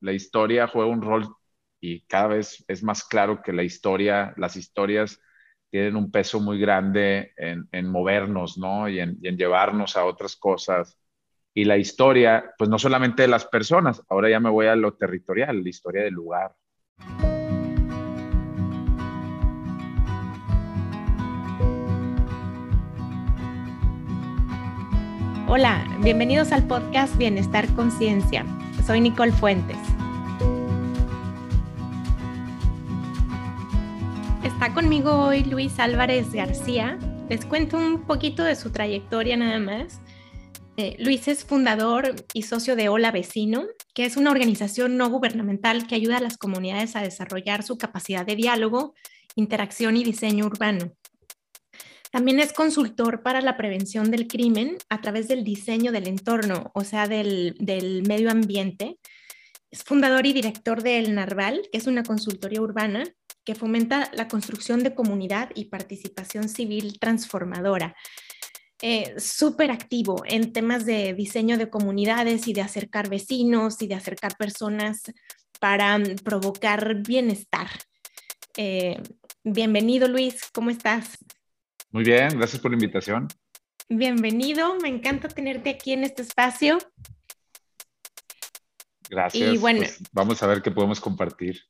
la historia juega un rol y cada vez es más claro que la historia, las historias tienen un peso muy grande en, movernos, ¿no? Y en, llevarnos a otras cosas. Y la historia, pues no solamente de las personas, ahora ya me voy a lo territorial, la historia del lugar. Hola, bienvenidos al podcast Bienestar Conciencia. Soy Nicole Fuentes. Está conmigo hoy Luis Álvarez García. Les cuento un poquito de su trayectoria nada más. Eh, Luis es fundador y socio de Hola Vecino, que es una organización no gubernamental que ayuda a las comunidades a desarrollar su capacidad de diálogo, interacción y diseño urbano. También es consultor para la prevención del crimen a través del diseño del entorno, o sea, del, medio ambiente. Es fundador y director del Narval, que es una consultoría urbana que fomenta la construcción de comunidad y participación civil transformadora. Eh, súper activo en temas de diseño de comunidades y de acercar vecinos y de acercar personas para mm, provocar bienestar. Eh, bienvenido Luis, ¿cómo estás? Muy bien, gracias por la invitación. Bienvenido, me encanta tenerte aquí en este espacio. Gracias. Y bueno, pues, vamos a ver qué podemos compartir.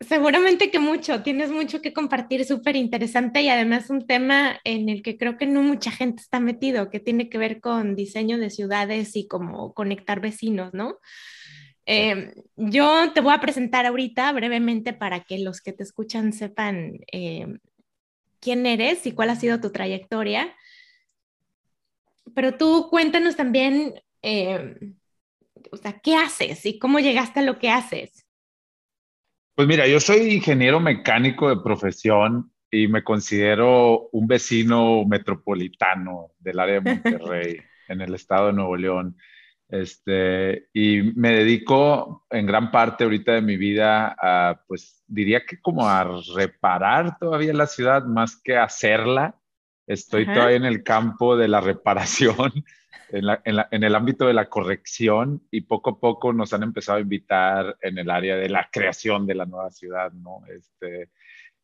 Seguramente que mucho, tienes mucho que compartir, súper interesante y además un tema en el que creo que no mucha gente está metido, que tiene que ver con diseño de ciudades y cómo conectar vecinos, ¿no? Eh, yo te voy a presentar ahorita brevemente para que los que te escuchan sepan eh, quién eres y cuál ha sido tu trayectoria. Pero tú cuéntanos también, eh, o sea, ¿qué haces y cómo llegaste a lo que haces? Pues mira, yo soy ingeniero mecánico de profesión y me considero un vecino metropolitano del área de Monterrey, en el estado de Nuevo León. Este, y me dedico en gran parte ahorita de mi vida a, pues diría que como a reparar todavía la ciudad más que hacerla. Estoy todavía en el campo de la reparación en, el ámbito de la corrección y poco a poco nos han empezado a invitar en el área de la creación de la nueva ciudad, ¿no? Este,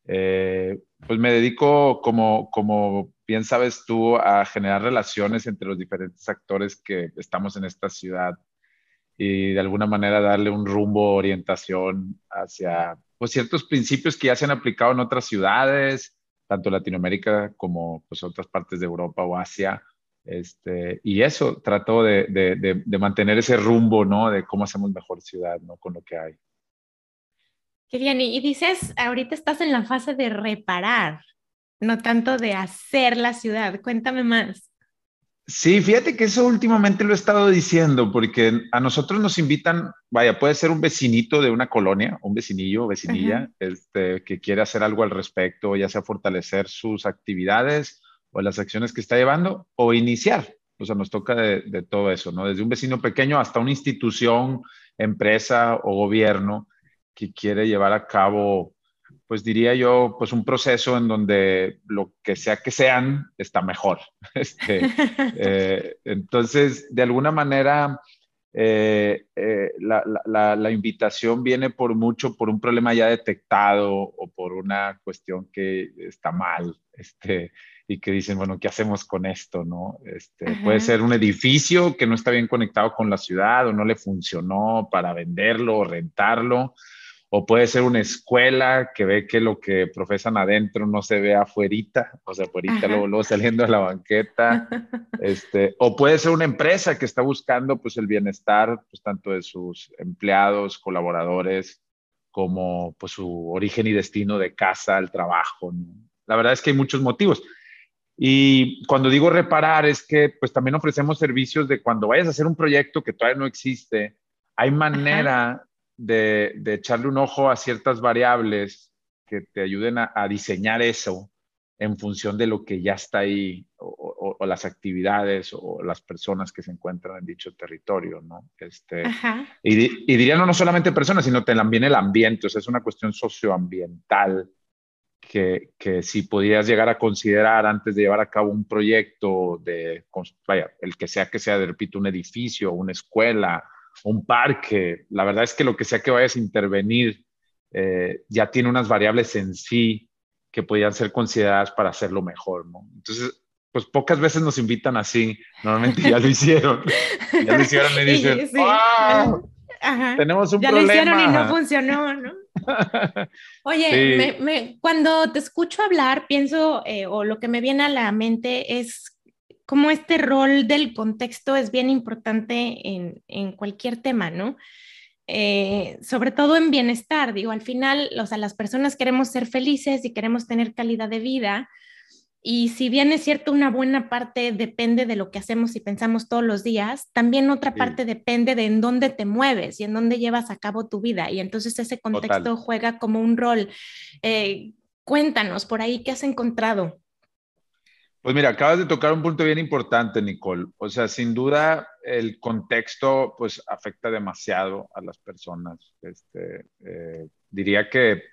eh, pues me dedico, como, como bien sabes tú, a generar relaciones entre los diferentes actores que estamos en esta ciudad y de alguna manera darle un rumbo, orientación hacia pues, ciertos principios que ya se han aplicado en otras ciudades, tanto Latinoamérica como pues, otras partes de Europa o Asia, este, y eso, trato de, de, de, mantener ese rumbo, ¿no? De cómo hacemos mejor ciudad, ¿no? Con lo que hay. Y dices, ahorita estás en la fase de reparar, no tanto de hacer la ciudad. Cuéntame más. Sí, fíjate que eso últimamente lo he estado diciendo, porque a nosotros nos invitan, vaya, puede ser un vecinito de una colonia, un vecinillo, vecinilla, este, que quiere hacer algo al respecto, ya sea fortalecer sus actividades o las acciones que está llevando o iniciar. O sea, nos toca de, todo eso, ¿no? Desde un vecino pequeño hasta una institución, empresa o gobierno que quiere llevar a cabo, pues diría yo, pues un proceso en donde lo que sea que sean está mejor. Este, eh, entonces, de alguna manera, eh, eh, la, la, la, invitación viene por mucho por un problema ya detectado o por una cuestión que está mal. Este, y que dicen, bueno, ¿qué hacemos con esto? ¿no? Este, puede ser un edificio que no está bien conectado con la ciudad o no le funcionó para venderlo o rentarlo, o puede ser una escuela que ve que lo que profesan adentro no se ve afuerita, o sea, afuerita luego, luego, saliendo de la banqueta, este, o puede ser una empresa que está buscando pues el bienestar pues tanto de sus empleados, colaboradores, como pues su origen y destino de casa, el trabajo. La verdad es que hay muchos motivos. Y cuando digo reparar es que pues también ofrecemos servicios de cuando vayas a hacer un proyecto que todavía no existe, hay manera de, echarle un ojo a ciertas variables que te ayuden a, diseñar eso en función de lo que ya está ahí o, las actividades o las personas que se encuentran en dicho territorio, ¿no? Este, y, y, diría no, no solamente personas, sino también el ambiente, o sea, es una cuestión socioambiental que, que, si podías llegar a considerar antes de llevar a cabo un proyecto de, vaya, el que sea que sea, de repito, un edificio, una escuela un parque. La verdad es que lo que sea que vayas a intervenir eh, ya tiene unas variables en sí que podrían ser consideradas para hacerlo mejor, ¿no? Entonces, pues pocas veces nos invitan así, normalmente ya lo hicieron, ya lo hicieron y dicen, tenemos un problema. Ya lo hicieron y no funcionó, ¿no? Oye, cuando te escucho hablar, pienso, eh, o lo que me viene a la mente es cómo este rol del contexto es bien importante en, en cualquier tema, ¿no? Eh, sobre todo en bienestar, digo, al final, o sea, las personas queremos ser felices y queremos tener calidad de vida, y si bien es cierto, una buena parte depende de lo que hacemos y pensamos todos los días, también otra parte depende de en dónde te mueves y en dónde llevas a cabo tu vida. Y entonces ese contexto juega como un rol. Eh, cuéntanos por ahí qué has encontrado. Pues mira, acabas de tocar un punto bien importante, Nicole. O sea, sin duda el contexto pues afecta demasiado a las personas. Este, eh, diría que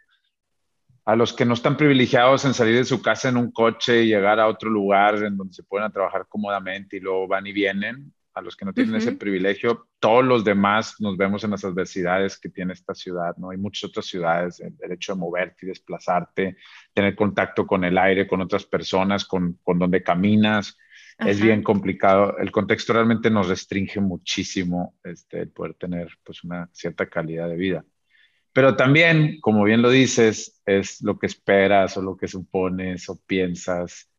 a los que no están privilegiados en salir de su casa en un coche y llegar a otro lugar en donde se pueden trabajar cómodamente y luego van y vienen, a los que no tienen ese privilegio, todos los demás nos vemos en las adversidades que tiene esta ciudad, ¿no? Hay muchas otras ciudades, el, hecho de moverte y desplazarte, tener contacto con el aire, con otras personas, con, con donde caminas, es bien complicado. El contexto realmente nos restringe muchísimo este, el poder tener pues una cierta calidad de vida. Pero también, como bien lo dices, es lo que esperas o lo que supones o piensas.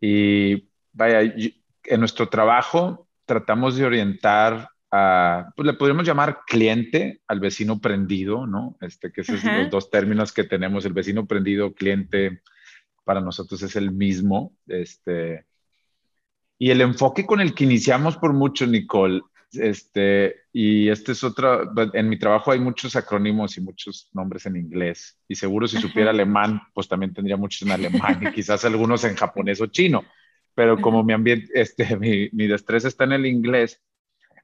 Y vaya, en nuestro trabajo tratamos de orientar a, pues le podríamos llamar cliente al vecino prendido, ¿no? Este, que esos son los dos términos que tenemos, el vecino prendido, cliente, para nosotros es el mismo. Este, y el enfoque con el que iniciamos por mucho, Nicole, este, y este es otro, en mi trabajo hay muchos acrónimos y muchos nombres en inglés, y seguro si supiera alemán, pues también tendría muchos en alemán y quizás algunos en japonés o chino, pero como mi ambiente, este, mi, mi destreza está en el inglés,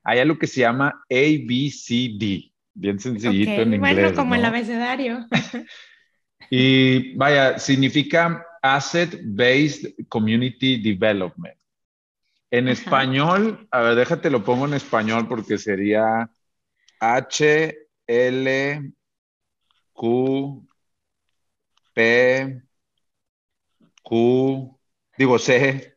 hay algo que se llama ABCD, bien sencillito en inglés. Bueno, como el abecedario. y vaya, significa Asset Based Community Development. En español, a ver, déjate lo pongo en español porque sería H, L, Q, P, Q, digo C,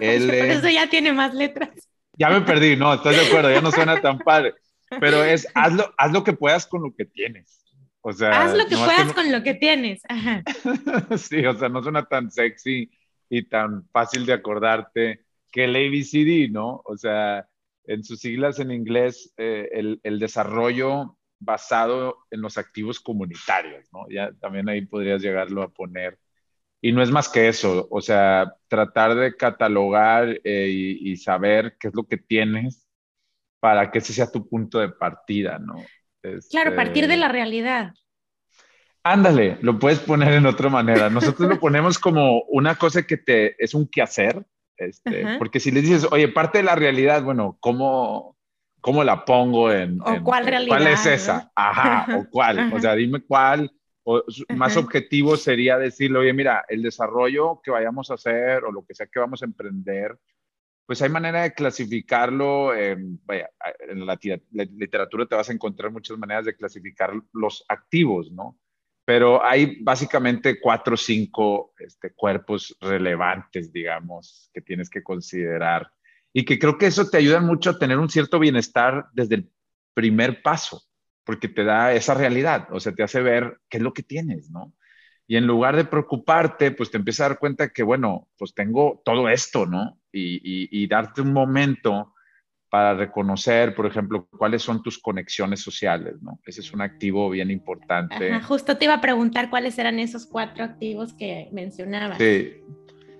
L. Eso ya tiene más letras. Ya me perdí, no, estoy de acuerdo, ya no suena tan padre. Pero es, hazlo, haz lo que puedas con lo que tienes. O sea, haz lo que puedas con lo que tienes. sí, o sea, no suena tan sexy y tan fácil de acordarte que el ABCD, ¿no? O sea, en sus siglas en inglés, eh, el, el, desarrollo basado en los activos comunitarios, ¿no? Ya también ahí podrías llegarlo a poner. Y no es más que eso, o sea, tratar de catalogar eh, y, saber qué es lo que tienes para que ese sea tu punto de partida, ¿no? claro, partir de la realidad. Ándale, lo puedes poner en otra manera. Nosotros lo ponemos como una cosa que te es un quehacer, este, porque si le dices, oye, parte de la realidad, bueno, ¿cómo, cómo la pongo en... ¿O cuál realidad? ¿Cuál es esa? Ajá, o cuál. O sea, dime cuál. O, más objetivo sería decirle, oye, mira, el desarrollo que vayamos a hacer o lo que sea que vamos a emprender, pues hay manera de clasificarlo. en la literatura te vas a encontrar muchas maneras de clasificar los activos, ¿no? pero hay básicamente cuatro o cinco este, cuerpos relevantes, digamos, que tienes que considerar y que creo que eso te ayuda mucho a tener un cierto bienestar desde el primer paso, porque te da esa realidad, o sea, te hace ver qué es lo que tienes, ¿no? Y en lugar de preocuparte, pues te empiezas a dar cuenta que, bueno, pues tengo todo esto, ¿no? Y, y darte un momento para reconocer, por ejemplo, cuáles son tus conexiones sociales, ¿no? Ese es un activo bien importante. justo te iba a preguntar cuáles eran esos cuatro activos que mencionabas. Sí.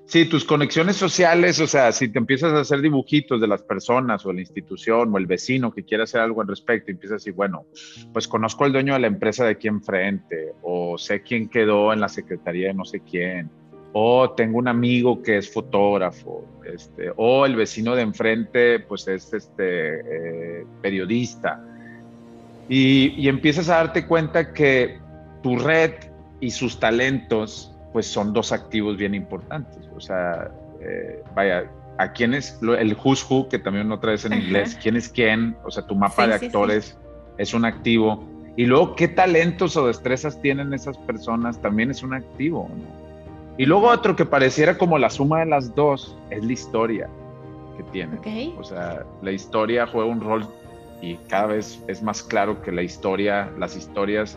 Sí, tus conexiones sociales, o sea, si te empiezas a hacer dibujitos de las personas o la institución o el vecino que quiere hacer algo al respecto, y empiezas a decir, bueno, pues conozco al dueño de la empresa de aquí enfrente, o sé quién quedó en la secretaría de no sé quién, o tengo un amigo que es fotógrafo, este, o el vecino de enfrente pues es este, eh, periodista. Y, empiezas a darte cuenta que tu red y sus talentos pues son dos activos bien importantes. O sea, eh, vaya, a quién es el who's who, que también otra vez en inglés, quién es quién, o sea, tu mapa de actores es un activo. Y luego, qué talentos o destrezas tienen esas personas también es un activo, ¿no? Y luego otro que pareciera como la suma de las dos es la historia que tiene. O sea, la historia juega un rol y cada vez es más claro que la historia, las historias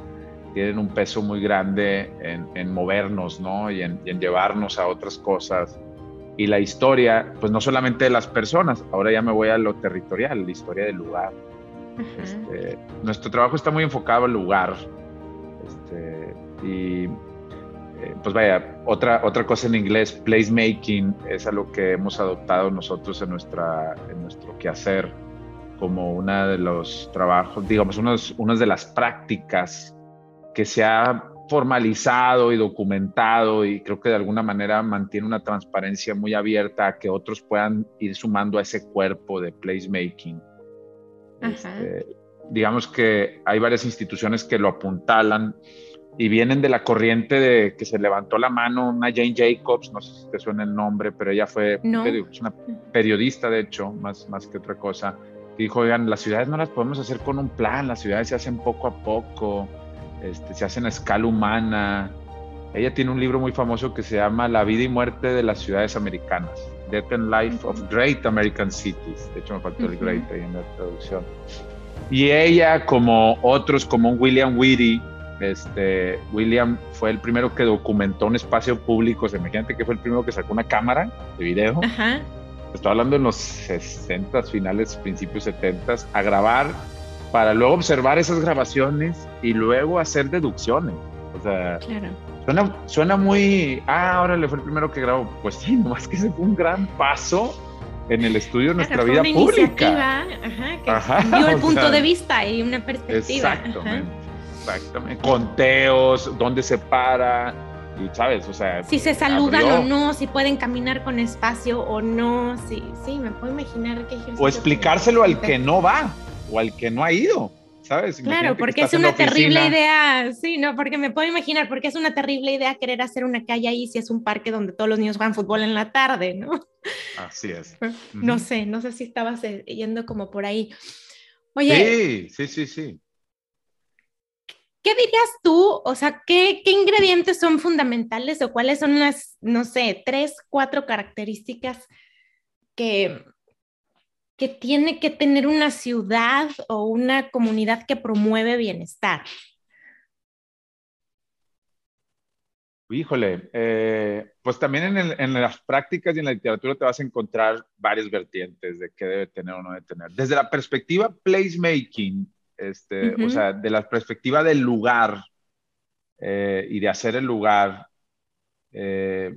tienen un peso muy grande en, movernos, ¿no? Y en, llevarnos a otras cosas. Y la historia, pues no solamente de las personas, ahora ya me voy a lo territorial, la historia del lugar. Este, nuestro trabajo está muy enfocado al lugar. Este, y eh, pues vaya, otra, otra cosa en inglés, placemaking, es algo que hemos adoptado nosotros en, nuestra, en nuestro quehacer como una de los trabajos, digamos, una de las prácticas que se ha formalizado y documentado y creo que de alguna manera mantiene una transparencia muy abierta a que otros puedan ir sumando a ese cuerpo de placemaking. Este, digamos que hay varias instituciones que lo apuntalan y vienen de la corriente de que se levantó la mano una Jane Jacobs, no sé si te suena el nombre, pero ella fue una periodista, de hecho, más, más que otra cosa, que dijo, oigan, las ciudades no las podemos hacer con un plan, las ciudades se hacen poco a poco, este, se hacen a escala humana. Ella tiene un libro muy famoso que se llama La vida y muerte de las ciudades americanas, Death and Life of Great American Cities. De hecho, me faltó el great ahí en la traducción. Y ella, como otros, como un William Whitty, este, William fue el primero que documentó un espacio público. imagínate que fue el primero que sacó una cámara de video. Estoy hablando en los 60, finales, principios 70, a grabar para luego observar esas grabaciones y luego hacer deducciones. O sea, suena, suena muy, ah, ahora le fue el primero que grabó. Pues sí, nomás que ese fue un gran paso en el estudio de nuestra vida pública. Ajá, que el punto de vista y una perspectiva. Exactamente. Exactamente. Conteos, dónde se para, y sabes, o sea. Si se saludan o no, si pueden caminar con espacio o no, sí, sí, me puedo imaginar que O explicárselo al que no va o al que no ha ido. ¿Sabes? Claro, porque es una terrible idea, sí, no, porque me puedo imaginar, porque es una terrible idea querer hacer una calle ahí si es un parque donde todos los niños juegan fútbol en la tarde, ¿no? Así es. No sé, no sé si estabas eh, yendo como por ahí. Oye. Sí, sí, sí, sí. ¿Qué dirías tú? O sea, ¿qué, ¿qué, ingredientes son fundamentales o cuáles son las, no sé, tres, cuatro características que, que tiene que tener una ciudad o una comunidad que promueve bienestar? Híjole, eh, pues también en, en, las prácticas y en la literatura te vas a encontrar varias vertientes de qué debe tener o no debe tener. Desde la perspectiva placemaking, este, o sea, de la perspectiva del lugar eh, y de hacer el lugar, eh,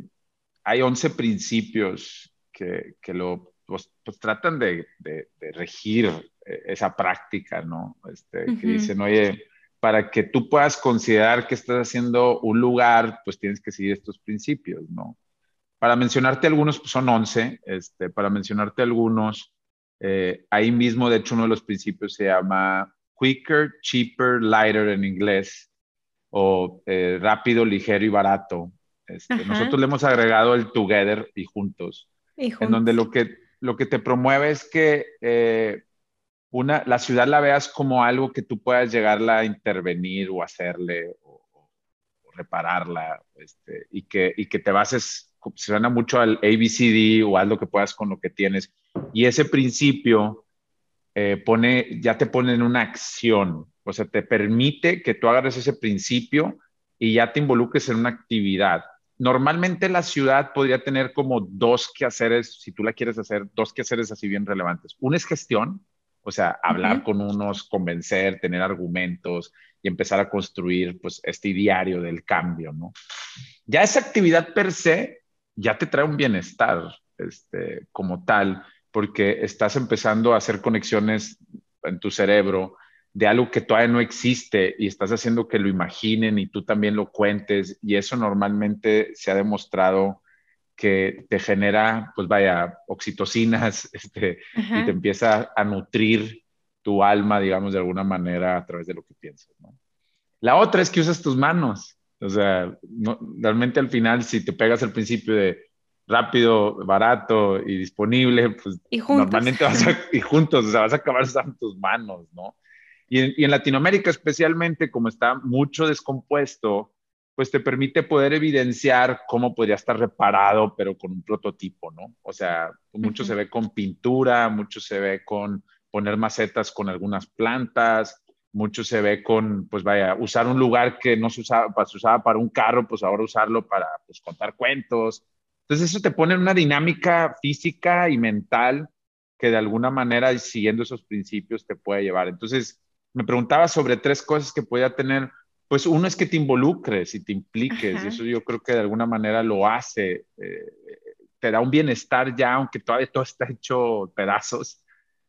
hay 11 principios que, que lo pues, pues tratan de, de, regir eh, esa práctica, ¿no? Este, Que dicen, oye, para que tú puedas considerar que estás haciendo un lugar, pues tienes que seguir estos principios, ¿no? Para mencionarte algunos, pues son 11, este, para mencionarte algunos, ahí mismo, de hecho, uno de los principios se llama quicker, cheaper, lighter en inglés, o eh, rápido, ligero y barato. Este, nosotros le hemos agregado el together y juntos, en donde lo que, lo que te promueve es que eh, una, la ciudad la veas como algo que tú puedas llegarla a intervenir o hacerle o, repararla, este, y, que, y que te bases, suena mucho al ABCD o algo que puedas con lo que tienes. Y ese principio eh, pone, ya te pone en una acción, o sea, te permite que tú agarres ese principio y ya te involucres en una actividad. Normalmente la ciudad podría tener como dos quehaceres, si tú la quieres hacer, dos quehaceres así bien relevantes. Uno es gestión, o sea, hablar con unos, convencer, tener argumentos y empezar a construir pues este diario del cambio, ¿no? Ya esa actividad per se ya te trae un bienestar este, como tal porque estás empezando a hacer conexiones en tu cerebro de algo que todavía no existe y estás haciendo que lo imaginen y tú también lo cuentes y eso normalmente se ha demostrado que te genera, pues vaya, oxitocinas este, y te empieza a nutrir tu alma, digamos, de alguna manera a través de lo que piensas. La otra es que usas tus manos. O sea, realmente al final, si te pegas al principio de rápido, barato y disponible, pues y normalmente vas a, y juntos, o sea, vas a acabar usando tus manos, ¿no? Y en, y en Latinoamérica especialmente, como está mucho descompuesto, pues te permite poder evidenciar cómo podría estar reparado, pero con un prototipo, ¿no? O sea, mucho se ve con pintura, mucho se ve con poner macetas con algunas plantas, mucho se ve con, pues vaya, usar un lugar que no se usaba, se usaba para un carro, pues ahora usarlo para pues, contar cuentos. Entonces eso te pone en una dinámica física y mental que de alguna manera, siguiendo esos principios, te puede llevar. Entonces, me preguntaba sobre tres cosas que podía tener. Pues uno es que te involucres y te impliques, Ajá. y eso yo creo que de alguna manera lo hace. eh, te da un bienestar ya, aunque todavía todo está hecho pedazos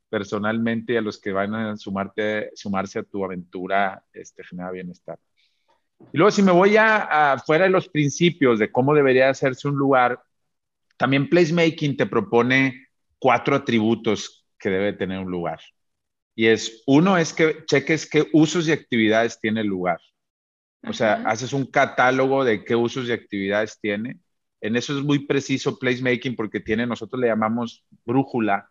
personalmente y a los que van a sumarte, sumarse a tu aventura, este, genera bienestar. Y luego, si me voy a, a fuera de los principios de cómo debería hacerse un lugar, también placemaking te propone cuatro atributos que debe tener un lugar. Y es, uno es que cheques qué usos y actividades tiene el lugar. O sea, Ajá. haces un catálogo de qué usos y actividades tiene. En eso es muy preciso placemaking porque tiene, nosotros le llamamos brújula,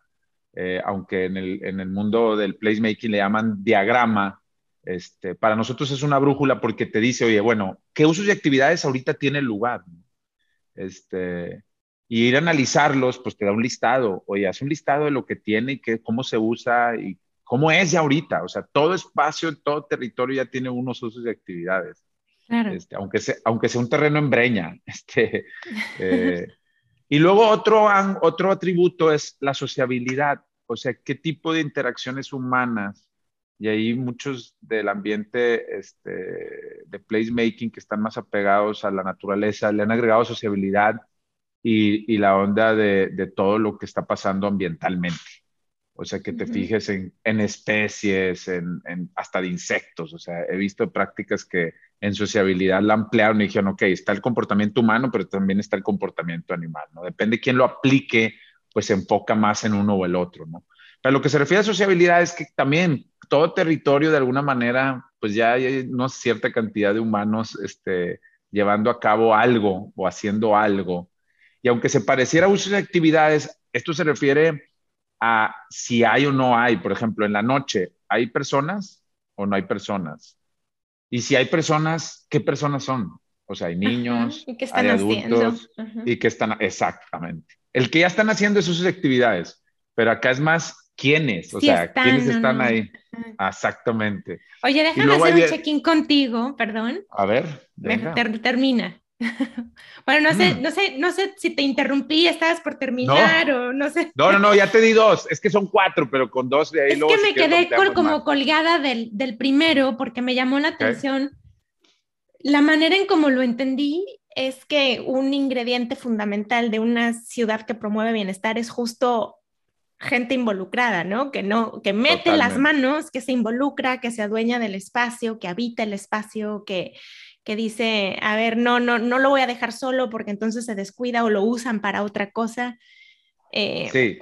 eh, aunque en el, en el mundo del placemaking le llaman diagrama. Este, para nosotros es una brújula porque te dice, oye, bueno, ¿qué usos y actividades ahorita tiene el lugar? Este, y ir a analizarlos, pues te da un listado, oye, haz un listado de lo que tiene y qué, cómo se usa y cómo es ya ahorita. O sea, todo espacio, todo territorio ya tiene unos usos y actividades. Claro. Este, aunque, sea, aunque sea un terreno en breña. Este, eh, y luego otro, otro atributo es la sociabilidad, o sea, qué tipo de interacciones humanas. Y ahí muchos del ambiente este, de placemaking que están más apegados a la naturaleza le han agregado sociabilidad y, y la onda de, de todo lo que está pasando ambientalmente. O sea, que te Ujú. fijes en, en especies, en, en- hasta de insectos. O sea, he visto prácticas que en sociabilidad la ampliaron y dijeron, ok, está el comportamiento humano, pero también está el comportamiento animal, ¿no? Depende de quién lo aplique, pues se enfoca más en uno o el otro, ¿no? Pero lo que se refiere a sociabilidad es que también todo territorio de alguna manera, pues ya hay una cierta cantidad de humanos este, llevando a cabo algo o haciendo algo. Y aunque se pareciera a usos de actividades, esto se refiere a si hay o no hay. Por ejemplo, en la noche, ¿hay personas o no hay personas? Y si hay personas, ¿qué personas son? O sea, hay niños, Ajá. ¿Y qué están hay haciendo? adultos Ajá. y que están, exactamente. El que ya están haciendo es sus actividades, pero acá es más quiénes, o Si sea, están quiénes están no. ahí. Ajá. Exactamente. Oye, déjame hacer un check-in contigo, perdón. A ver, ter- termina. bueno, no sé, Mm. no sé, no sé si te interrumpí, estabas por terminar o no sé. No, no, no, ya te di dos. Es que son cuatro, pero con dos de ahí Es luego. que me quedé col- como más. colgada del, del primero porque me llamó la atención. La manera en cómo lo entendí es que un ingrediente fundamental de una ciudad que promueve bienestar es justo gente involucrada, ¿no? Que no, que mete las manos, que se involucra, que se adueña del espacio, que habita el espacio, que, que dice, a ver, no, no, no lo voy a dejar solo porque entonces se descuida o lo usan para otra cosa. Eh, Sí,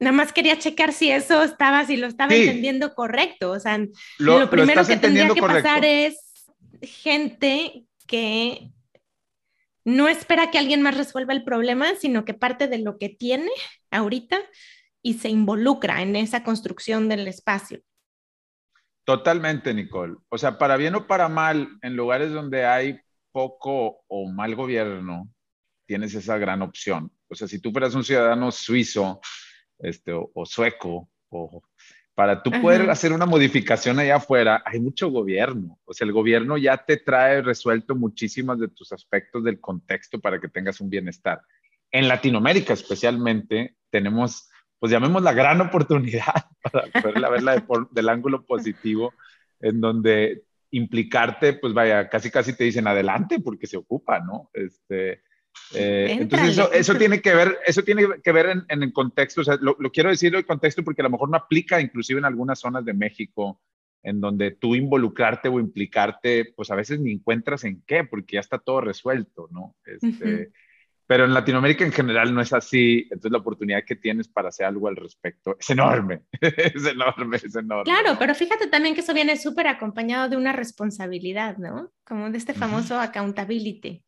Nada más quería checar si eso estaba, si lo estaba Sí. entendiendo correcto. O sea, lo, lo, primero que tendría que correcto. pasar es gente que no espera que alguien más resuelva el problema, sino que parte de lo que tiene ahorita y se involucra en esa construcción del espacio. Totalmente, Nicole. O sea, para bien o para mal, en lugares donde hay poco o mal gobierno, tienes esa gran opción. O sea, si tú fueras un ciudadano suizo este, o, o sueco, o para tú poder hacer una modificación allá afuera, hay mucho gobierno. O sea, el gobierno ya te trae resuelto muchísimas de tus aspectos del contexto para que tengas un bienestar. En Latinoamérica especialmente tenemos, pues llamemos la gran oportunidad para poderla verla de por- del ángulo positivo, en donde implicarte, pues vaya, casi casi te dicen adelante porque se ocupa, ¿no? Este, eh, entonces eso, eso tiene que ver, eso tiene que ver en, en el contexto, o sea, lo, lo quiero decir el contexto porque a lo mejor no aplica inclusive en algunas zonas de México, en donde tú involucrarte o implicarte, pues a veces ni encuentras en qué, porque ya está todo resuelto, ¿no? Este, Ujú. Pero en Latinoamérica en general no es así, entonces la oportunidad que tienes para hacer algo al respecto es enorme, es enorme, es enorme. Claro, pero fíjate también que eso viene súper acompañado de una responsabilidad, ¿no? Como de este famoso accountability.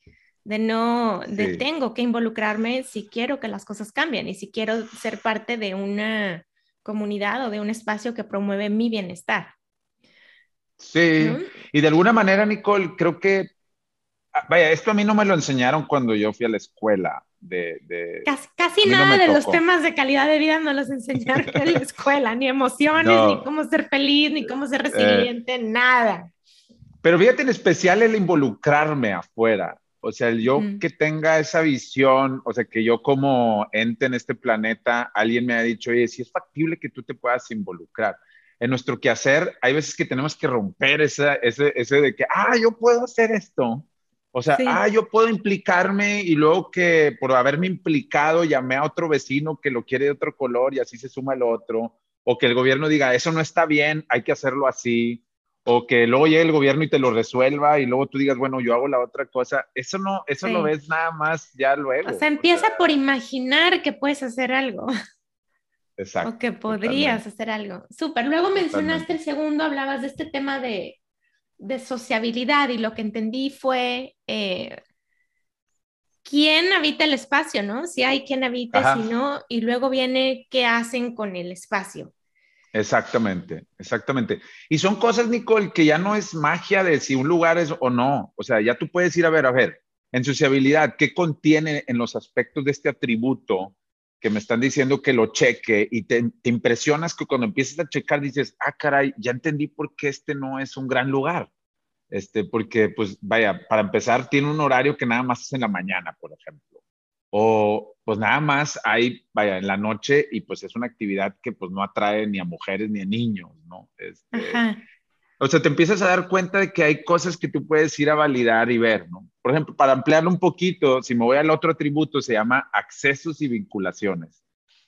de no, de tengo que involucrarme si quiero que las cosas cambien y si quiero ser parte de una comunidad o de un espacio que promueve mi bienestar. Sí, y de alguna manera, Nicole, creo que, vaya, esto a mí no me lo enseñaron cuando yo fui a la escuela. De, casi, nada de los temas de calidad de vida no los enseñaron en la escuela, ni emociones, ni cómo ser feliz, ni cómo ser eh, resiliente, nada. Pero fíjate en especial el involucrarme afuera. O sea, el yo que tenga esa visión, o sea, que yo como ente en este planeta, alguien me ha dicho, oye, si es factible que tú te puedas involucrar. En nuestro quehacer, hay veces que tenemos que romper ese, ese, ese de que, ah, yo puedo hacer esto. O sea, ah, yo puedo implicarme y luego que por haberme implicado llamé a otro vecino que lo quiere de otro color y así se suma el otro. O que el gobierno diga, eso no está bien, hay que hacerlo así o que luego llegue el gobierno y te lo resuelva y luego tú digas, bueno, yo hago la otra cosa, eso no, eso lo ves nada más ya luego. O sea, empieza por imaginar que puedes hacer algo. Exacto. O que podrías hacer algo. Súper. Luego mencionaste el segundo, hablabas de este tema de, de sociabilidad y lo que entendí fue eh, quién habita el espacio, ¿no? Si hay quien habita, si no, y luego viene qué hacen con el espacio. Exactamente, exactamente. Y son cosas, Nicole, que ya no es magia de si un lugar es o no. O sea, ya tú puedes ir a ver, a ver, en sociabilidad, ¿qué contiene en los aspectos de este atributo que me están diciendo que lo cheque y te, impresionas que cuando empiezas a checar dices, ah, caray, ya entendí por qué este no es un gran lugar. Este, porque, pues, vaya, para empezar, tiene un horario que nada más es en la mañana, por ejemplo. O pues nada más hay, vaya, en la noche y pues es una actividad que pues no atrae ni a mujeres ni a niños, ¿no? Este, o sea, te empiezas a dar cuenta de que hay cosas que tú puedes ir a validar y ver, ¿no? Por ejemplo, para ampliarlo un poquito, si me voy al otro atributo, se llama accesos y vinculaciones.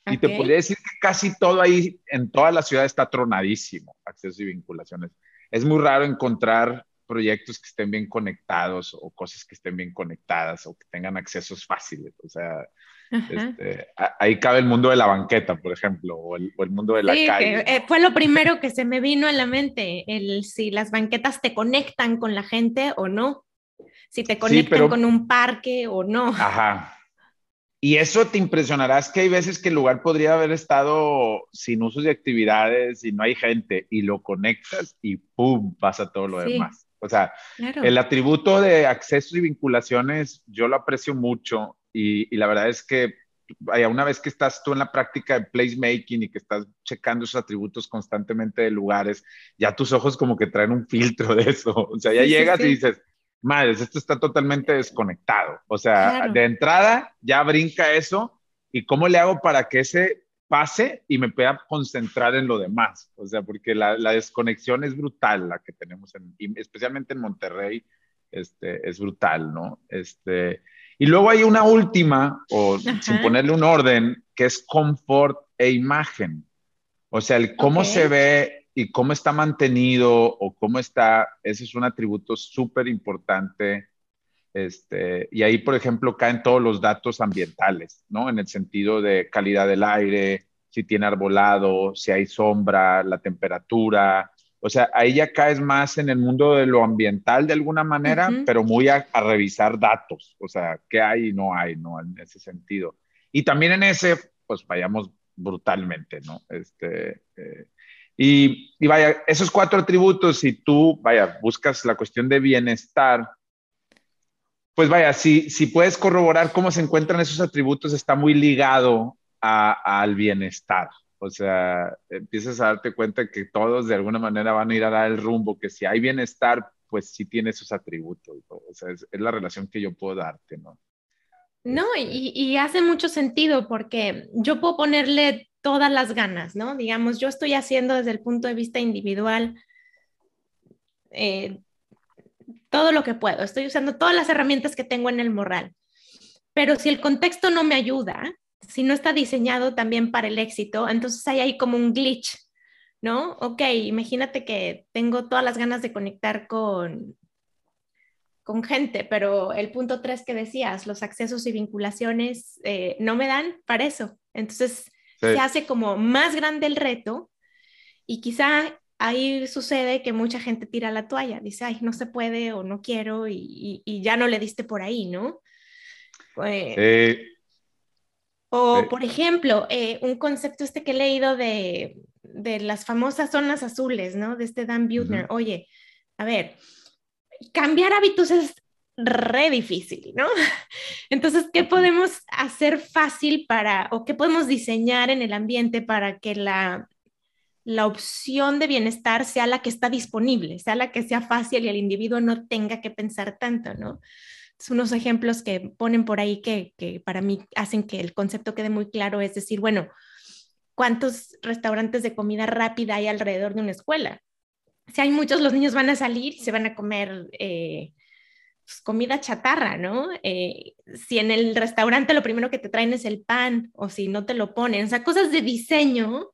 Y te podría decir que casi todo ahí en toda la ciudad está tronadísimo, accesos y vinculaciones. Es muy raro encontrar proyectos que estén bien conectados o cosas que estén bien conectadas o que tengan accesos fáciles. O sea, este, ahí cabe el mundo de la banqueta, por ejemplo, o el, mundo de la calle. Eh, fue lo primero que se me vino a la mente, el si las banquetas te conectan con la gente o no, si te conectan con un parque o no. Ajá. Y eso te impresionará, es que hay veces que el lugar podría haber estado sin usos de actividades y no hay gente y lo conectas y ¡pum! pasa todo lo demás. O sea, el atributo de acceso y vinculaciones yo lo aprecio mucho y, la verdad es que una vez que estás tú en la práctica de placemaking y que estás checando esos atributos constantemente de lugares, ya tus ojos como que traen un filtro de eso. O sea, ya llegas y dices, madres, esto está totalmente desconectado. O sea, de entrada ya brinca eso y cómo le hago para que ese pase y me pueda concentrar en lo demás. O sea, porque la, desconexión es brutal, la que tenemos, en, especialmente en Monterrey, este, es brutal, ¿no? Este, y luego hay una última, o sin ponerle un orden, que es confort e imagen. O sea, el cómo se ve y cómo está mantenido o cómo está, ese es un atributo súper importante este, y ahí, por ejemplo, caen todos los datos ambientales, ¿no? En el sentido de calidad del aire, si tiene arbolado, si hay sombra, la temperatura. O sea, ahí ya caes más en el mundo de lo ambiental de alguna manera, pero muy a, revisar datos, o sea, qué hay y no hay, ¿no? En ese sentido. Y también en ese, pues vayamos brutalmente, ¿no? Este, eh, y, y vaya, esos cuatro atributos, si tú, vaya, buscas la cuestión de bienestar, pues vaya, si, si puedes corroborar cómo se encuentran esos atributos, está muy ligado al bienestar. O sea, empiezas a darte cuenta que todos de alguna manera van a ir a dar el rumbo, que si hay bienestar, pues sí tiene esos atributos. O sea, es, la relación que yo puedo darte, ¿no? No, este. y, y, hace mucho sentido porque yo puedo ponerle todas las ganas, ¿no? Digamos, yo estoy haciendo desde el punto de vista individual eh, todo lo que puedo, estoy usando todas las herramientas que tengo en el morral. Pero si el contexto no me ayuda, si no está diseñado también para el éxito, entonces hay ahí como un glitch, ¿no? Ok, imagínate que tengo todas las ganas de conectar con, con gente, pero el punto tres que decías, los accesos y vinculaciones eh, no me dan para eso. Entonces se hace como más grande el reto y quizá ahí sucede que mucha gente tira la toalla, dice, ay, no se puede o no quiero y, ya no le diste por ahí, ¿no? Eh, o, por ejemplo, eh, un concepto este que he leído de, las famosas zonas azules, ¿no? De este Dan Buettner. Oye, a ver, cambiar hábitos es re difícil, ¿no? Entonces, ¿qué podemos hacer fácil para, o qué podemos diseñar en el ambiente para que la, la opción de bienestar sea la que está disponible, sea la que sea fácil y el individuo no tenga que pensar tanto, ¿no? Son unos ejemplos que ponen por ahí que, para mí hacen que el concepto quede muy claro, es decir, bueno, ¿cuántos restaurantes de comida rápida hay alrededor de una escuela? Si hay muchos, los niños van a salir y se van a comer eh, pues, comida chatarra, ¿no? Eh, si en el restaurante lo primero que te traen es el pan o si no te lo ponen, o sea, cosas de diseño.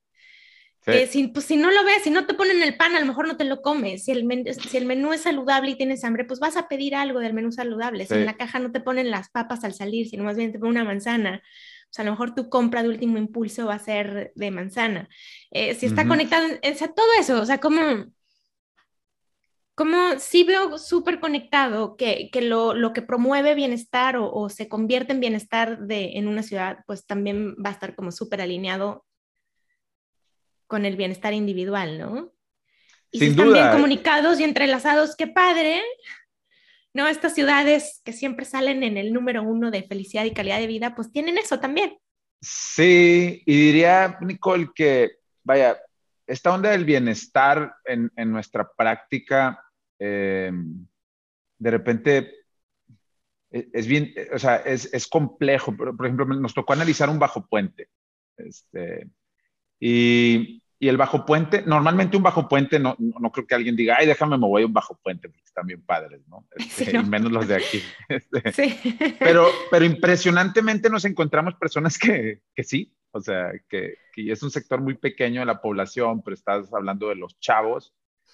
Que si, pues, si no lo ves, si no te ponen el pan, a lo mejor no te lo comes. Si el, menú, si el menú es saludable y tienes hambre, pues vas a pedir algo del menú saludable. Si en la caja no te ponen las papas al salir, sino más bien te ponen una manzana, sea, a lo mejor tu compra de último impulso va a ser de manzana. Eh, si está conectado, o sea, todo eso, o sea, como como sí veo súper conectado que, que lo, lo, que promueve bienestar o, o, se convierte en bienestar de, en una ciudad, pues también va a estar como súper alineado con el bienestar individual, ¿no? Y si están bien comunicados y entrelazados, qué padre, ¿no? Estas ciudades que siempre salen en el número uno de felicidad y calidad de vida, pues tienen eso también. Sí, y diría, Nicole, que, vaya, esta onda del bienestar en, en nuestra práctica eh, de repente e, es bien, o sea, es, es complejo. Por, por, ejemplo, nos tocó analizar un bajo puente. Este, y, y, el bajo puente, normalmente un bajo puente, no, no, creo que alguien diga, ay, déjame, me voy a un bajo puente, porque están bien padres, ¿no? Este, sí, no. Y menos los de aquí. Este, sí. pero, pero impresionantemente nos encontramos personas que, que sí, o sea, que, que es un sector muy pequeño de la población, pero estás hablando de los chavos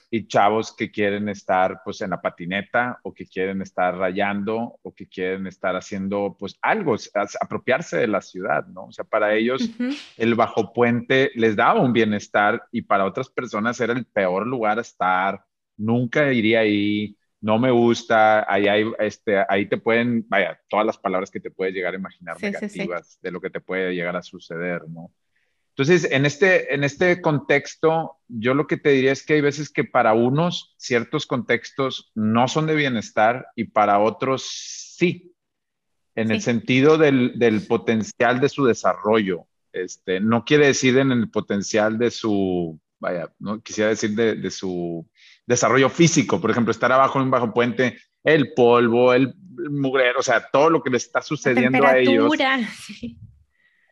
y chavos que quieren estar pues en la patineta o que quieren estar rayando o que quieren estar haciendo pues algo, apropiarse de la ciudad, ¿no? O sea, para ellos uh -huh. el bajo puente les daba un bienestar y para otras personas era el peor lugar a estar, nunca iría ahí, no me gusta, ahí, hay, este, ahí te pueden, vaya, todas las palabras que te puedes llegar a imaginar sí, negativas sí, sí. de lo que te puede llegar a suceder, ¿no? Entonces, en este, en este contexto, yo lo que te diría es que hay veces que para unos ciertos contextos no son de bienestar y para otros sí, en sí. el sentido del, del, potencial de su desarrollo. Este, no quiere decir en el potencial de su, vaya, no quisiera decir de, de su desarrollo físico, por ejemplo, estar abajo en un bajo puente, el polvo, el, mugrero, o sea, todo lo que le está sucediendo a ellos. Sí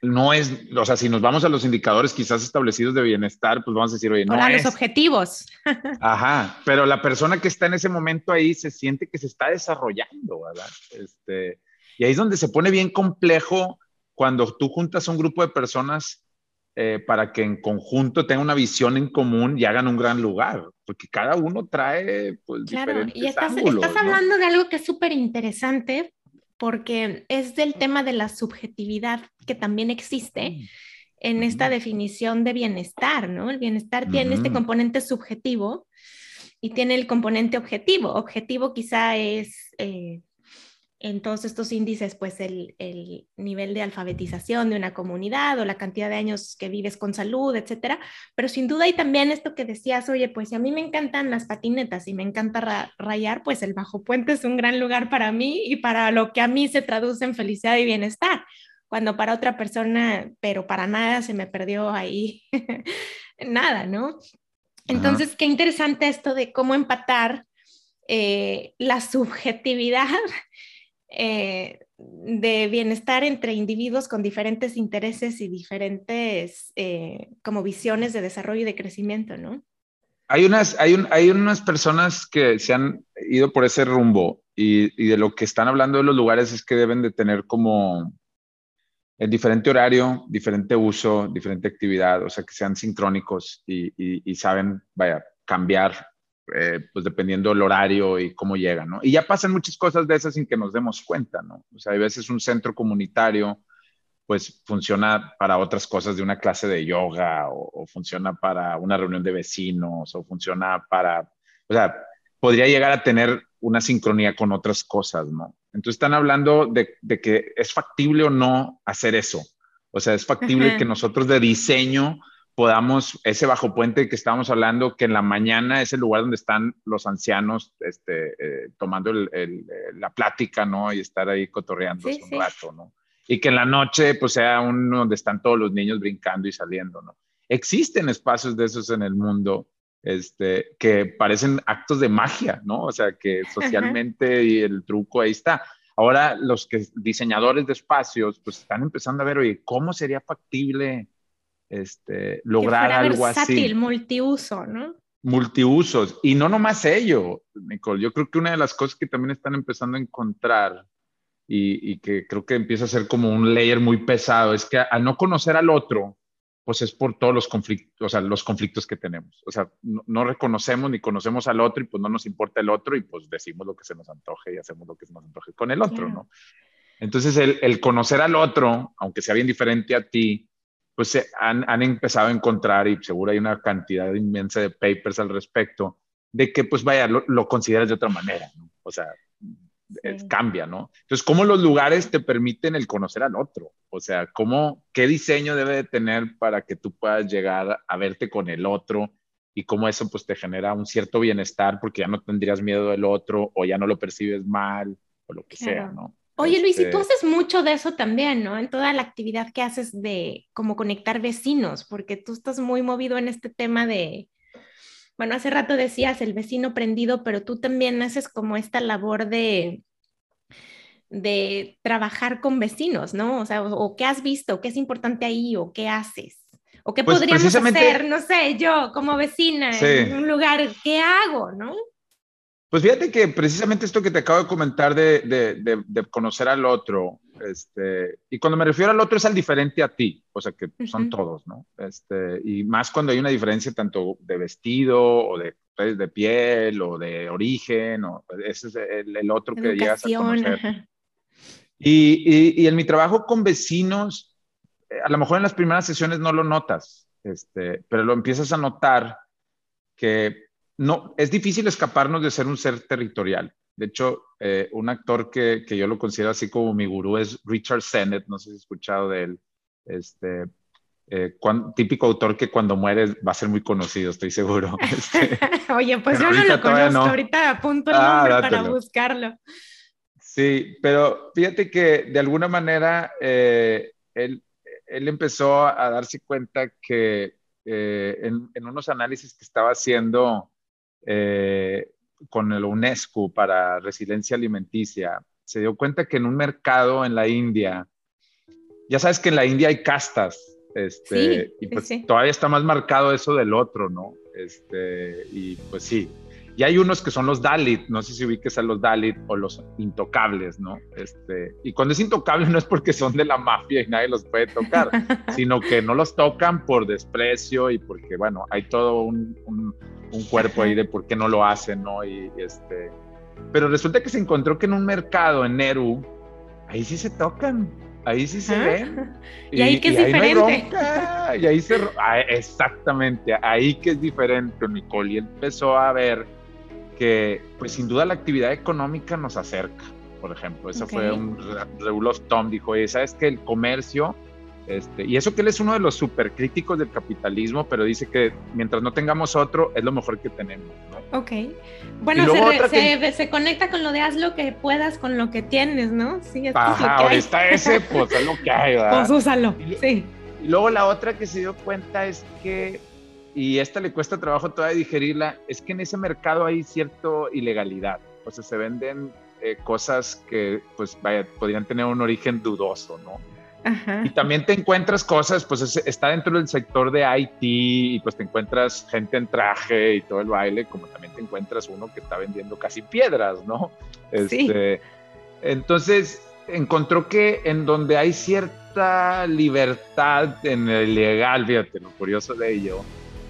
no es, o sea, si nos vamos a los indicadores quizás establecidos de bienestar, pues vamos a decir, oye, no. Para es. los objetivos. Ajá, pero la persona que está en ese momento ahí se siente que se está desarrollando, ¿verdad? Este, y ahí es donde se pone bien complejo cuando tú juntas a un grupo de personas eh, para que en conjunto tengan una visión en común y hagan un gran lugar, porque cada uno trae pues claro, diferentes y estás, ángulos, estás ¿no? hablando de algo que es súper interesante porque es del tema de la subjetividad que también existe mm. en esta definición de bienestar, ¿no? El bienestar uh -huh. tiene este componente subjetivo y tiene el componente objetivo. Objetivo quizá es eh, en todos estos índices, pues el, el, nivel de alfabetización de una comunidad o la cantidad de años que vives con salud, etcétera. Pero sin duda hay también esto que decías, oye, pues si a mí me encantan las patinetas y me encanta ra rayar, pues el Bajo Puente es un gran lugar para mí y para lo que a mí se traduce en felicidad y bienestar. Cuando para otra persona, pero para nada se me perdió ahí nada, ¿no? Entonces, Ajá. qué interesante esto de cómo empatar eh, la subjetividad eh, de bienestar entre individuos con diferentes intereses y diferentes eh, como visiones de desarrollo y de crecimiento, ¿no? Hay unas, hay, un, hay unas personas que se han ido por ese rumbo y, de lo que están hablando de los lugares es que deben de tener como el diferente horario, diferente uso, diferente actividad, o sea, que sean sincrónicos y, y, y saben, vaya, cambiar eh, pues dependiendo del horario y cómo llegan, ¿no? Y ya pasan muchas cosas de esas sin que nos demos cuenta, ¿no? O sea, hay veces un centro comunitario pues funciona para otras cosas de una clase de yoga o, funciona para una reunión de vecinos o funciona para, o sea, podría llegar a tener una sincronía con otras cosas, ¿no? Entonces están hablando de, que es factible o no hacer eso. O sea, es factible que nosotros de diseño podamos, ese bajo puente que estábamos hablando, que en la mañana es el lugar donde están los ancianos este, eh, tomando la plática, ¿no? Y estar ahí cotorreando un rato, ¿no? y que en la noche pues sea uno donde están todos los niños brincando y saliendo, ¿no? Existen espacios de esos en el mundo este, que parecen actos de magia, ¿no? O sea, que socialmente y el truco ahí está. Ahora los que diseñadores de espacios pues están empezando a ver, oye, ¿cómo sería factible este, lograr algo versátil, multiuso, ¿no? Multiusos. Y no nomás ello, Nicole. Yo creo que una de las cosas que también están empezando a encontrar y, que creo que empieza a ser como un layer muy pesado, es que al no conocer al otro, pues es por todos los conflictos, o sea, los conflictos que tenemos. O sea, no, reconocemos ni conocemos al otro y pues no nos importa el otro y pues decimos lo que se nos antoje y hacemos lo que se nos antoje con el otro, ¿no? Entonces, el, el, conocer al otro, aunque sea bien diferente a ti, pues han, han, empezado a encontrar, y seguro hay una cantidad inmensa de papers al respecto, de que pues vaya, lo, lo consideras de otra manera, ¿no? O sea, cambia, ¿no? Entonces, ¿cómo los lugares te permiten el conocer al otro? O sea, ¿cómo, qué diseño debe de tener para que tú puedas llegar a verte con el otro y cómo eso pues te genera un cierto bienestar porque ya no tendrías miedo del otro o ya no lo percibes mal o lo que sea, ¿no? Oye, Luis, y tú este haces mucho de eso también, ¿no? En toda la actividad que haces de como conectar vecinos, porque tú estás muy movido en este tema de, bueno, hace rato decías el vecino prendido, pero tú también haces como esta labor de, de trabajar con vecinos, ¿no? O sea, o, qué has visto, qué es importante ahí, o qué haces, o qué pues podríamos hacer, no sé, yo como vecina en un lugar, ¿qué hago, no? Pues fíjate que precisamente esto que te acabo de comentar de, de, de, conocer al otro, este, y cuando me refiero al otro es al diferente a ti, o sea que son todos, ¿no? Este, y más cuando hay una diferencia tanto de vestido o de, pues, de piel o de origen, o ese es el, otro que llegas a conocer. Y, y, y, en mi trabajo con vecinos, eh, a lo mejor en las primeras sesiones no lo notas, este, pero lo empiezas a notar que no, es difícil escaparnos de ser un ser territorial. De hecho, eh, un actor que, que, yo lo considero así como mi gurú es Richard Sennett, no sé si has escuchado de él, este, eh, típico autor que cuando muere va a ser muy conocido, estoy seguro. Este, Oye, pues yo no lo conozco, ahorita apunto el ah, nombre para buscarlo. Sí, pero fíjate que de alguna manera eh, él, él, empezó a darse cuenta que en, en, unos análisis que estaba haciendo eh, con el UNESCO para resiliencia alimenticia, se dio cuenta que en un mercado en la India, ya sabes que en la India hay castas, este, y pues todavía está más marcado eso del otro, ¿no? Este, y pues sí, y hay unos que son los Dalit, no sé si ubiques a los Dalit o los intocables, ¿no? Este, y cuando es intocable no es porque son de la mafia y nadie los puede tocar, sino que no los tocan por desprecio y porque, bueno, hay todo un, un, cuerpo ahí de por qué no lo hacen, ¿no? Y, este, pero resulta que se encontró que en un mercado en Neru, ahí sí se tocan, ahí sí se ven. Y, ahí que es diferente. y ahí se. Ah, exactamente, ahí que es diferente, Nicole. Y empezó a ver que pues sin duda la actividad económica nos acerca, por ejemplo. Eso fue un Regulos Tom, dijo, sabes que el comercio, este, y eso que él es uno de los super críticos del capitalismo, pero dice que mientras no tengamos otro, es lo mejor que tenemos. ¿no? Ok. Bueno, se, se, conecta con lo de haz lo que puedas con lo que tienes, ¿no? Sí, es lo que está ese, pues es lo que hay, ¿verdad? Pues úsalo, sí. Y luego la otra que se dio cuenta es que y esta le cuesta trabajo todavía digerirla, es que en ese mercado hay cierta ilegalidad, o sea, se venden eh, cosas que pues vaya, podrían tener un origen dudoso, ¿no? Y también te encuentras cosas, pues está dentro del sector de IT y pues te encuentras gente en traje y todo el baile, como también te encuentras uno que está vendiendo casi piedras, ¿no? Este, Entonces, encontró que en donde hay cierta libertad en el ilegal, fíjate, lo curioso de ello,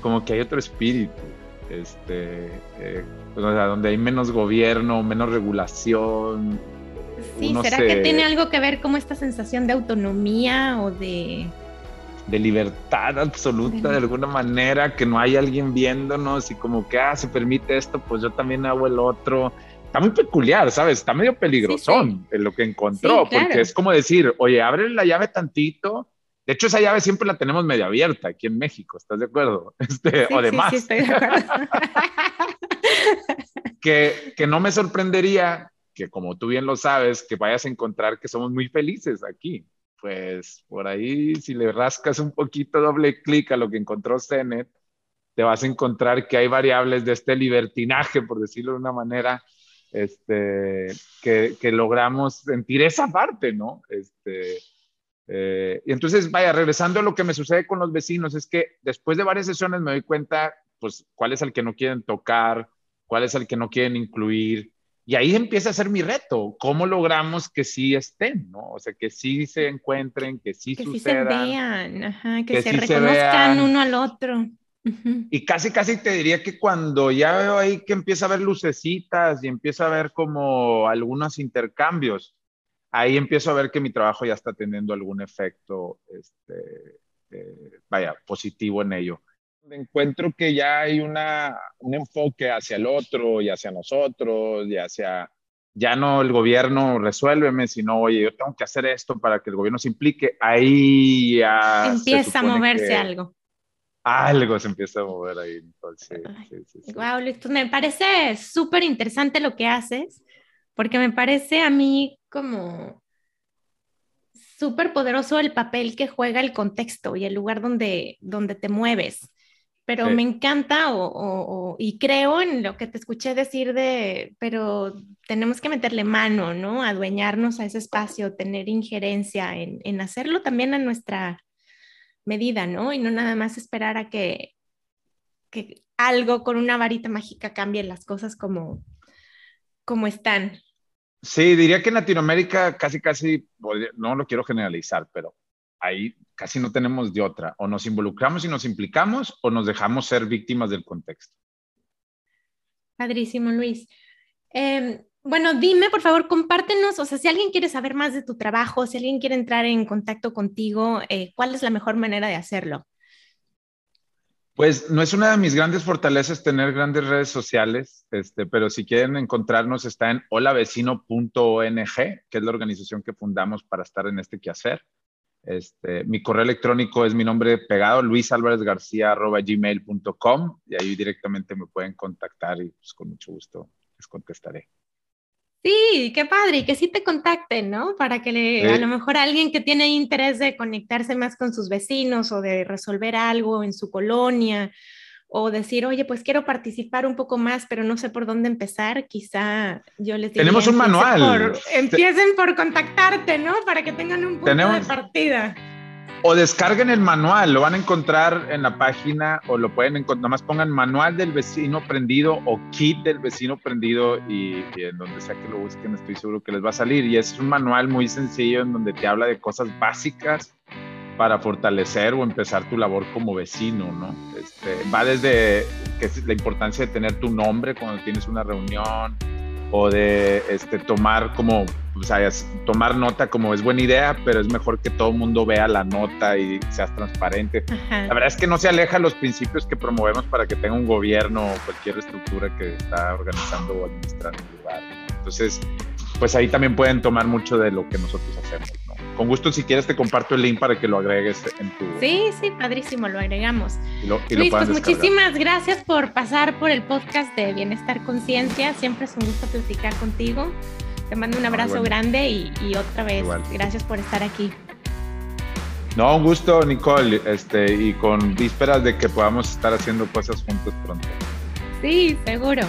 como que hay otro espíritu, este, eh, pues, donde hay menos gobierno, menos regulación, Sí, ¿será que tiene algo que ver como esta sensación de autonomía o de... De libertad absoluta de, alguna manera, que no hay alguien viéndonos y como que, ah, se permite esto, pues yo también hago el otro. Está muy peculiar, ¿sabes? Está medio peligrosón en lo que encontró, porque es como decir, oye, abre la llave tantito. De hecho, esa llave siempre la tenemos medio abierta aquí en México, ¿estás de acuerdo? Este, o demás. Sí, estoy de acuerdo. que, que no me sorprendería que como tú bien lo sabes, que vayas a encontrar que somos muy felices aquí. Pues por ahí, si le rascas un poquito doble clic a lo que encontró Zenet, te vas a encontrar que hay variables de este libertinaje, por decirlo de una manera, este, que, que logramos sentir esa parte, ¿no? Este, eh, y entonces, vaya, regresando a lo que me sucede con los vecinos, es que después de varias sesiones me doy cuenta, pues, cuál es el que no quieren tocar, cuál es el que no quieren incluir, y ahí empieza a ser mi reto, ¿cómo logramos que sí estén, ¿no? O sea, que sí se encuentren, que sí que sucedan. Que sí se vean, que, se reconozcan uno al otro. Y casi, casi te diría que cuando ya veo ahí que empieza a ver lucecitas y empieza a ver como algunos intercambios, ahí empiezo a ver que mi trabajo ya está teniendo algún efecto, este, eh, vaya, positivo en ello encuentro que ya hay una, un enfoque hacia el otro y hacia nosotros y hacia, ya no el gobierno resuélveme, sino, oye, yo tengo que hacer esto para que el gobierno se implique, ahí ya... Empieza a moverse algo. Algo se empieza a mover ahí. Entonces, wow, Luis, pues me parece súper interesante lo que haces, porque me parece a mí como súper poderoso el papel que juega el contexto y el lugar donde, donde te mueves pero me encanta o, y creo en lo que te escuché decir de, pero tenemos que meterle mano, ¿no? Adueñarnos a ese espacio, tener injerencia en, en hacerlo también a nuestra medida, ¿no? Y no nada más esperar a que, que algo con una varita mágica cambie las cosas como, como están. Sí, diría que en Latinoamérica casi, casi, no lo quiero generalizar, pero ahí casi no tenemos de otra. O nos involucramos y nos implicamos o nos dejamos ser víctimas del contexto. Padrísimo, Luis. Em, bueno, dime, por favor, compártenos, o sea, si alguien quiere saber más de tu trabajo, si alguien quiere entrar en contacto contigo, eh, ¿cuál es la mejor manera de hacerlo? Pues no es una de mis grandes fortalezas tener grandes redes sociales, este, pero si quieren encontrarnos está en holavecino.ong, que es la organización que fundamos para estar en este quehacer. Este, mi correo electrónico es mi nombre pegado, luisalvarezgarcia.gmail.com y ahí directamente me pueden contactar y pues con mucho gusto les contestaré. Sí, qué padre, y que sí te contacten, ¿no? Para que le, a lo mejor alguien que tiene interés de conectarse más con sus vecinos o de resolver algo en su colonia o decir, oye, pues quiero participar un poco más, pero no sé por dónde empezar, quizá yo les diría... Tenemos un manual. empiecen por contactarte, ¿no? Para que tengan un punto de partida. O descarguen el manual, lo van a encontrar en la página o lo pueden encontrar, nada más pongan manual del vecino prendido o kit del vecino prendido y, y, en donde sea que lo busquen estoy seguro que les va a salir. Y es un manual muy sencillo en donde te habla de cosas básicas para fortalecer o empezar tu labor como vecino, ¿no? Este, va desde que es la importancia de tener tu nombre cuando tienes una reunión o de este, tomar como, o sea, tomar nota como es buena idea, pero es mejor que todo el mundo vea la nota y seas transparente. La verdad es que no se aleja los principios que promovemos para que tenga un gobierno o cualquier estructura que está organizando o administrando un lugar. Entonces, pues ahí también pueden tomar mucho de lo que nosotros hacemos. Con gusto, si quieres, te comparto el link para que lo agregues en tu. Sí, sí, padrísimo, lo agregamos. Luis, pues muchísimas gracias por pasar por el podcast de Bienestar Conciencia. Siempre es un gusto platicar contigo. Te mando un abrazo grande y, otra vez, gracias por estar aquí. No, un gusto, Nicole, este, y con vísperas de que podamos estar haciendo cosas juntos pronto. Sí, seguro.